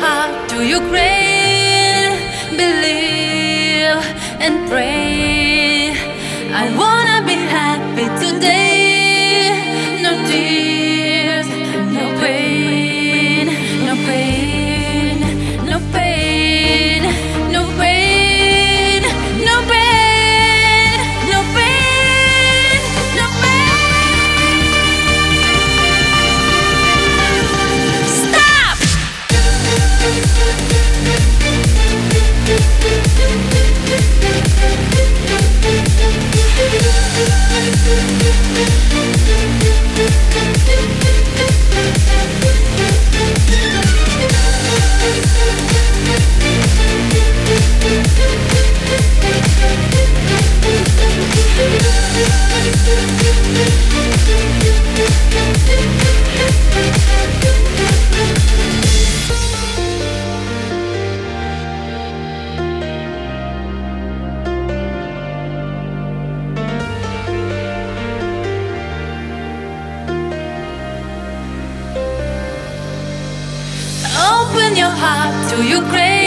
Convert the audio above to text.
heart to Ukraine. Believe and pray. I want. heart to Ukraine.